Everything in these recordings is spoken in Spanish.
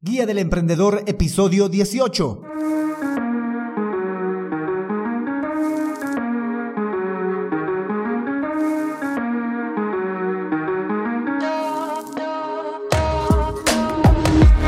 Guía del Emprendedor, episodio 18.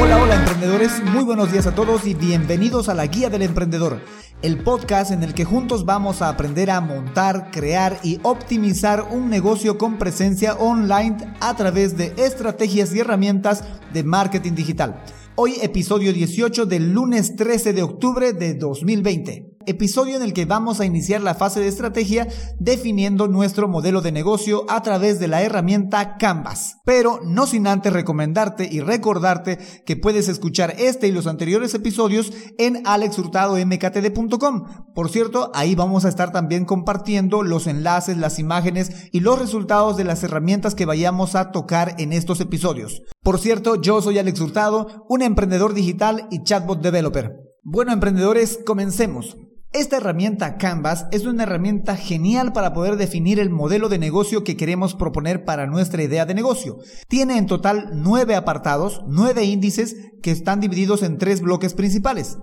Hola, hola emprendedores, muy buenos días a todos y bienvenidos a la Guía del Emprendedor, el podcast en el que juntos vamos a aprender a montar, crear y optimizar un negocio con presencia online a través de estrategias y herramientas de marketing digital. Hoy episodio 18 del lunes 13 de octubre de 2020 episodio en el que vamos a iniciar la fase de estrategia definiendo nuestro modelo de negocio a través de la herramienta Canvas. Pero no sin antes recomendarte y recordarte que puedes escuchar este y los anteriores episodios en alexhurtadomktd.com. Por cierto, ahí vamos a estar también compartiendo los enlaces, las imágenes y los resultados de las herramientas que vayamos a tocar en estos episodios. Por cierto, yo soy Alex Hurtado, un emprendedor digital y chatbot developer. Bueno, emprendedores, comencemos. Esta herramienta Canvas es una herramienta genial para poder definir el modelo de negocio que queremos proponer para nuestra idea de negocio. Tiene en total nueve apartados, nueve índices que están divididos en tres bloques principales.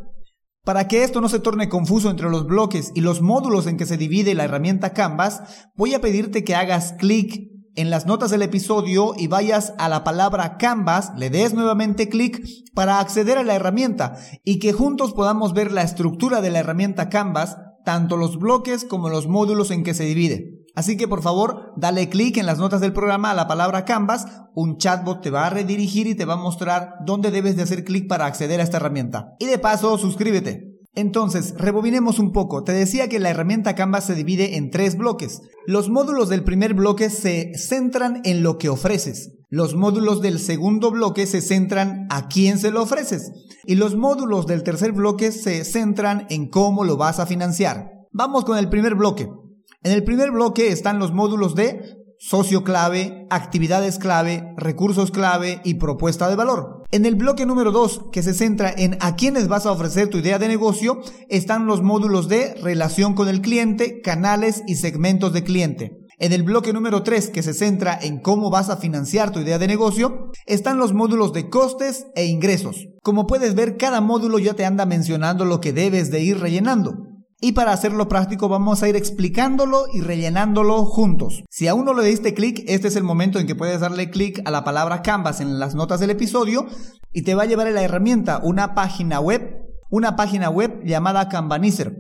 Para que esto no se torne confuso entre los bloques y los módulos en que se divide la herramienta Canvas, voy a pedirte que hagas clic en las notas del episodio y vayas a la palabra Canvas, le des nuevamente clic para acceder a la herramienta y que juntos podamos ver la estructura de la herramienta Canvas, tanto los bloques como los módulos en que se divide. Así que por favor, dale clic en las notas del programa a la palabra Canvas, un chatbot te va a redirigir y te va a mostrar dónde debes de hacer clic para acceder a esta herramienta. Y de paso, suscríbete. Entonces, rebobinemos un poco. Te decía que la herramienta Canvas se divide en tres bloques. Los módulos del primer bloque se centran en lo que ofreces. Los módulos del segundo bloque se centran a quién se lo ofreces. Y los módulos del tercer bloque se centran en cómo lo vas a financiar. Vamos con el primer bloque. En el primer bloque están los módulos de socio clave, actividades clave, recursos clave y propuesta de valor. En el bloque número 2, que se centra en a quiénes vas a ofrecer tu idea de negocio, están los módulos de relación con el cliente, canales y segmentos de cliente. En el bloque número 3, que se centra en cómo vas a financiar tu idea de negocio, están los módulos de costes e ingresos. Como puedes ver, cada módulo ya te anda mencionando lo que debes de ir rellenando. Y para hacerlo práctico vamos a ir explicándolo y rellenándolo juntos. Si aún no le diste clic, este es el momento en que puedes darle clic a la palabra Canvas en las notas del episodio y te va a llevar a la herramienta una página web, una página web llamada Canvanizer.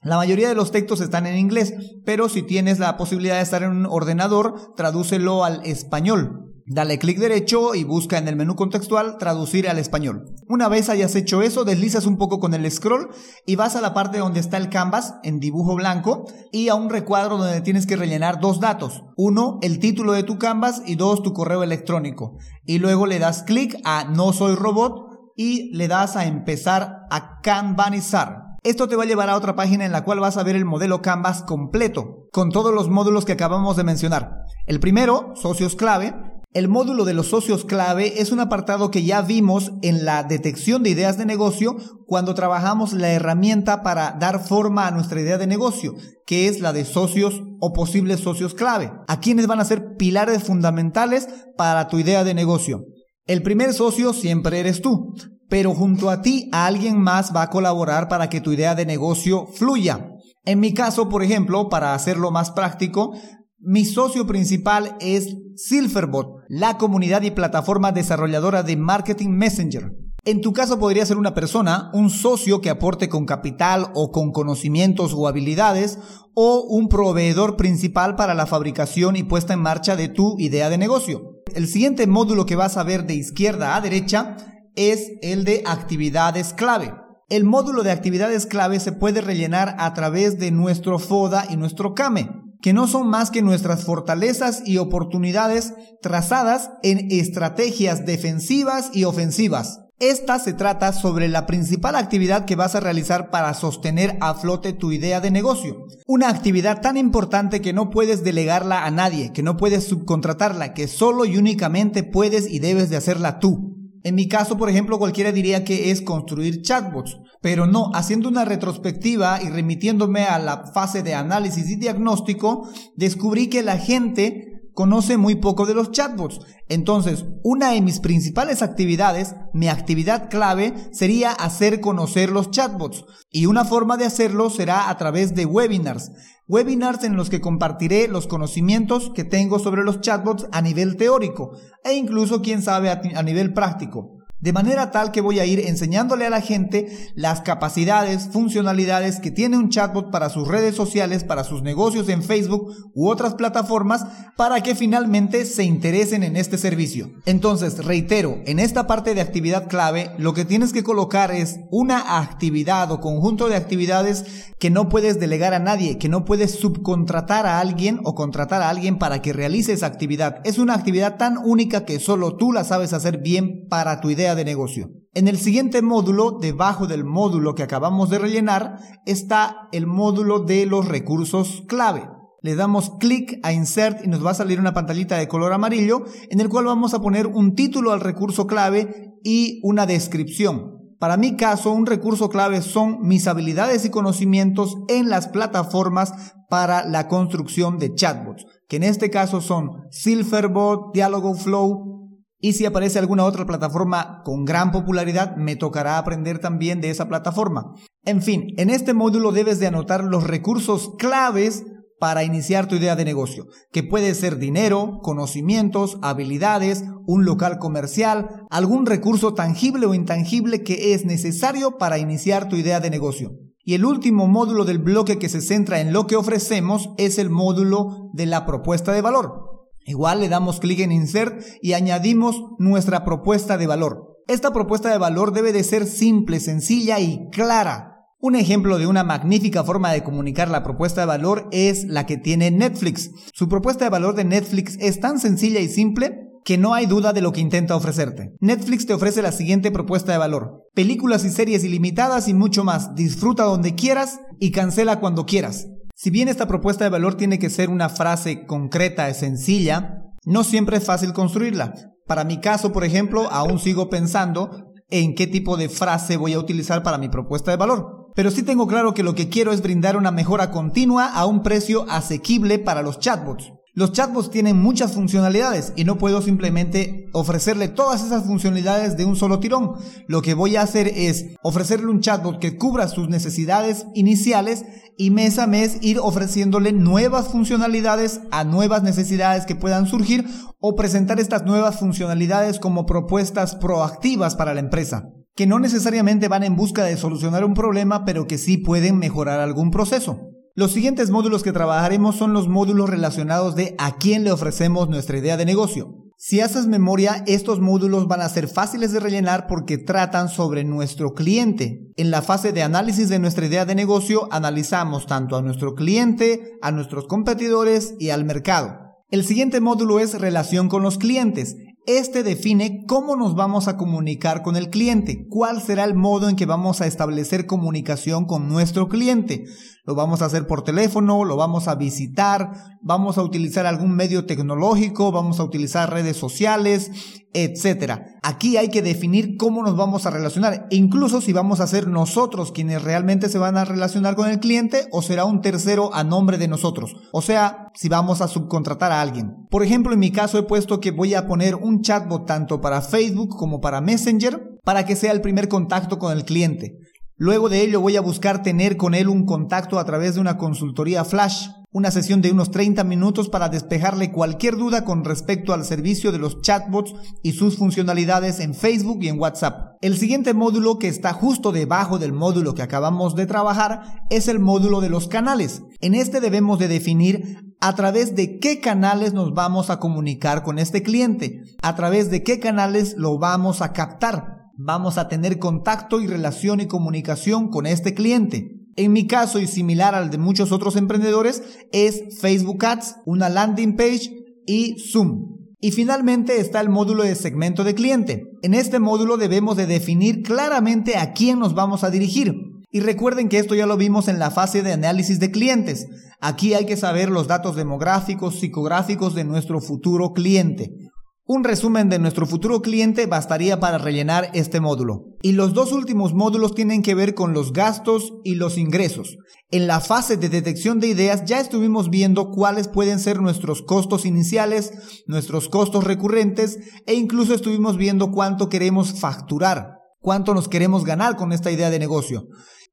La mayoría de los textos están en inglés, pero si tienes la posibilidad de estar en un ordenador, tradúcelo al español. Dale clic derecho y busca en el menú contextual traducir al español. Una vez hayas hecho eso, deslizas un poco con el scroll y vas a la parte donde está el canvas en dibujo blanco y a un recuadro donde tienes que rellenar dos datos. Uno, el título de tu canvas y dos, tu correo electrónico. Y luego le das clic a no soy robot y le das a empezar a canvanizar. Esto te va a llevar a otra página en la cual vas a ver el modelo Canvas completo, con todos los módulos que acabamos de mencionar. El primero, socios clave, el módulo de los socios clave es un apartado que ya vimos en la detección de ideas de negocio cuando trabajamos la herramienta para dar forma a nuestra idea de negocio, que es la de socios o posibles socios clave, a quienes van a ser pilares fundamentales para tu idea de negocio. El primer socio siempre eres tú, pero junto a ti alguien más va a colaborar para que tu idea de negocio fluya. En mi caso, por ejemplo, para hacerlo más práctico, mi socio principal es Silverbot, la comunidad y plataforma desarrolladora de Marketing Messenger. En tu caso podría ser una persona, un socio que aporte con capital o con conocimientos o habilidades, o un proveedor principal para la fabricación y puesta en marcha de tu idea de negocio. El siguiente módulo que vas a ver de izquierda a derecha es el de actividades clave. El módulo de actividades clave se puede rellenar a través de nuestro FODA y nuestro CAME que no son más que nuestras fortalezas y oportunidades trazadas en estrategias defensivas y ofensivas. Esta se trata sobre la principal actividad que vas a realizar para sostener a flote tu idea de negocio. Una actividad tan importante que no puedes delegarla a nadie, que no puedes subcontratarla, que solo y únicamente puedes y debes de hacerla tú. En mi caso, por ejemplo, cualquiera diría que es construir chatbots, pero no, haciendo una retrospectiva y remitiéndome a la fase de análisis y diagnóstico, descubrí que la gente conoce muy poco de los chatbots. Entonces, una de mis principales actividades, mi actividad clave, sería hacer conocer los chatbots. Y una forma de hacerlo será a través de webinars. Webinars en los que compartiré los conocimientos que tengo sobre los chatbots a nivel teórico e incluso, quién sabe, a, nivel práctico. De manera tal que voy a ir enseñándole a la gente las capacidades, funcionalidades que tiene un chatbot para sus redes sociales, para sus negocios en Facebook u otras plataformas, para que finalmente se interesen en este servicio. Entonces, reitero, en esta parte de actividad clave, lo que tienes que colocar es una actividad o conjunto de actividades que no puedes delegar a nadie, que no puedes subcontratar a alguien o contratar a alguien para que realice esa actividad. Es una actividad tan única que solo tú la sabes hacer bien para tu de negocio. En el siguiente módulo, debajo del módulo que acabamos de rellenar, está el módulo de los recursos clave. Le damos clic a Insert y nos va a salir una pantallita de color amarillo en el cual vamos a poner un título al recurso clave y una descripción. Para mi caso, un recurso clave son mis habilidades y conocimientos en las plataformas para la construcción de chatbots, que en este caso son Silverbot, Dialogoflow, y si aparece alguna otra plataforma con gran popularidad, me tocará aprender también de esa plataforma. En fin, en este módulo debes de anotar los recursos claves para iniciar tu idea de negocio, que puede ser dinero, conocimientos, habilidades, un local comercial, algún recurso tangible o intangible que es necesario para iniciar tu idea de negocio. Y el último módulo del bloque que se centra en lo que ofrecemos es el módulo de la propuesta de valor. Igual le damos clic en Insert y añadimos nuestra propuesta de valor. Esta propuesta de valor debe de ser simple, sencilla y clara. Un ejemplo de una magnífica forma de comunicar la propuesta de valor es la que tiene Netflix. Su propuesta de valor de Netflix es tan sencilla y simple que no hay duda de lo que intenta ofrecerte. Netflix te ofrece la siguiente propuesta de valor. Películas y series ilimitadas y mucho más. Disfruta donde quieras y cancela cuando quieras. Si bien esta propuesta de valor tiene que ser una frase concreta y sencilla, no siempre es fácil construirla. Para mi caso, por ejemplo, aún sigo pensando en qué tipo de frase voy a utilizar para mi propuesta de valor. Pero sí tengo claro que lo que quiero es brindar una mejora continua a un precio asequible para los chatbots. Los chatbots tienen muchas funcionalidades y no puedo simplemente ofrecerle todas esas funcionalidades de un solo tirón. Lo que voy a hacer es ofrecerle un chatbot que cubra sus necesidades iniciales y mes a mes ir ofreciéndole nuevas funcionalidades a nuevas necesidades que puedan surgir o presentar estas nuevas funcionalidades como propuestas proactivas para la empresa que no necesariamente van en busca de solucionar un problema, pero que sí pueden mejorar algún proceso. Los siguientes módulos que trabajaremos son los módulos relacionados de a quién le ofrecemos nuestra idea de negocio. Si haces memoria, estos módulos van a ser fáciles de rellenar porque tratan sobre nuestro cliente. En la fase de análisis de nuestra idea de negocio analizamos tanto a nuestro cliente, a nuestros competidores y al mercado. El siguiente módulo es relación con los clientes. Este define cómo nos vamos a comunicar con el cliente, cuál será el modo en que vamos a establecer comunicación con nuestro cliente. Lo vamos a hacer por teléfono, lo vamos a visitar, vamos a utilizar algún medio tecnológico, vamos a utilizar redes sociales, etc. Aquí hay que definir cómo nos vamos a relacionar, incluso si vamos a ser nosotros quienes realmente se van a relacionar con el cliente o será un tercero a nombre de nosotros. O sea, si vamos a subcontratar a alguien. Por ejemplo, en mi caso he puesto que voy a poner un chatbot tanto para Facebook como para Messenger para que sea el primer contacto con el cliente. Luego de ello voy a buscar tener con él un contacto a través de una consultoría flash, una sesión de unos 30 minutos para despejarle cualquier duda con respecto al servicio de los chatbots y sus funcionalidades en Facebook y en WhatsApp. El siguiente módulo que está justo debajo del módulo que acabamos de trabajar es el módulo de los canales. En este debemos de definir a través de qué canales nos vamos a comunicar con este cliente, a través de qué canales lo vamos a captar vamos a tener contacto y relación y comunicación con este cliente. En mi caso y similar al de muchos otros emprendedores es Facebook Ads, una landing page y Zoom. Y finalmente está el módulo de segmento de cliente. En este módulo debemos de definir claramente a quién nos vamos a dirigir. Y recuerden que esto ya lo vimos en la fase de análisis de clientes. Aquí hay que saber los datos demográficos, psicográficos de nuestro futuro cliente Un resumen de nuestro futuro cliente bastaría para rellenar este módulo. Y los dos últimos módulos tienen que ver con los gastos y los ingresos. En la fase de detección de ideas ya estuvimos viendo cuáles pueden ser nuestros costos iniciales, nuestros costos recurrentes e incluso estuvimos viendo cuánto queremos facturar, cuánto nos queremos ganar con esta idea de negocio.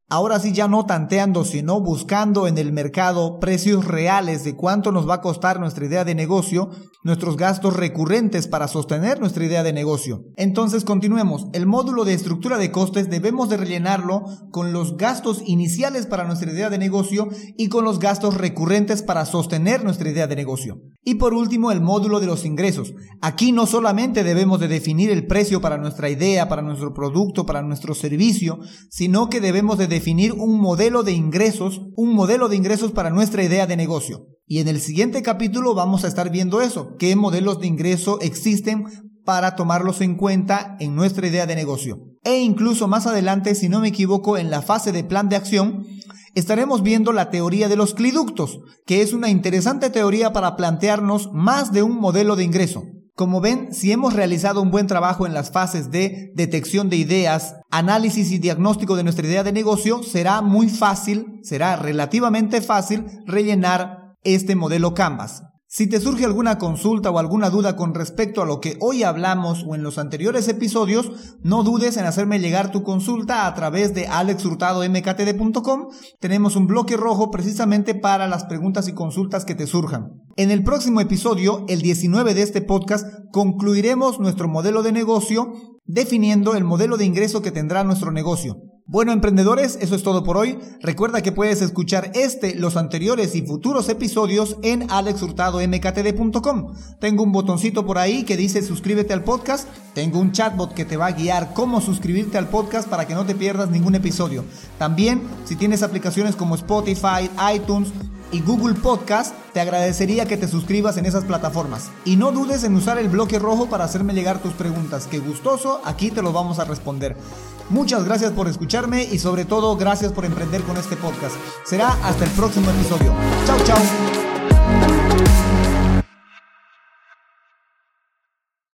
Ahora sí ya no tanteando, sino buscando en el mercado precios reales de cuánto nos va a costar nuestra idea de negocio, nuestros gastos recurrentes para sostener nuestra idea de negocio. Entonces continuemos. El módulo de estructura de costes debemos de rellenarlo con los gastos iniciales para nuestra idea de negocio y con los gastos recurrentes para sostener nuestra idea de negocio. Y por último, el módulo de los ingresos. Aquí no solamente debemos de definir el precio para nuestra idea, para nuestro producto, para nuestro servicio, sino que debemos de definir un modelo de ingresos, un modelo de ingresos para nuestra idea de negocio. Y en el siguiente capítulo vamos a estar viendo eso, qué modelos de ingreso existen para tomarlos en cuenta en nuestra idea de negocio. E incluso más adelante, si no me equivoco, en la fase de plan de acción, estaremos viendo la teoría de los cliductos, que es una interesante teoría para plantearnos más de un modelo de ingreso. Como ven, si hemos realizado un buen trabajo en las fases de detección de ideas, análisis y diagnóstico de nuestra idea de negocio, será muy fácil, será relativamente fácil rellenar este modelo Canvas. Si te surge alguna consulta o alguna duda con respecto a lo que hoy hablamos o en los anteriores episodios, no dudes en hacerme llegar tu consulta a través de alexhurtadomktd.com. Tenemos un bloque rojo precisamente para las preguntas y consultas que te surjan. En el próximo episodio, el 19 de este podcast, concluiremos nuestro modelo de negocio definiendo el modelo de ingreso que tendrá nuestro negocio. Bueno, emprendedores, eso es todo por hoy. Recuerda que puedes escuchar este, los anteriores y futuros episodios en alexhurtadomktd.com. Tengo un botoncito por ahí que dice suscríbete al podcast. Tengo un chatbot que te va a guiar cómo suscribirte al podcast para que no te pierdas ningún episodio. También, si tienes aplicaciones como Spotify, iTunes, y Google Podcast, te agradecería que te suscribas en esas plataformas. Y no dudes en usar el bloque rojo para hacerme llegar tus preguntas, que gustoso, aquí te lo vamos a responder. Muchas gracias por escucharme y sobre todo gracias por emprender con este podcast. Será hasta el próximo episodio. Chao, chao.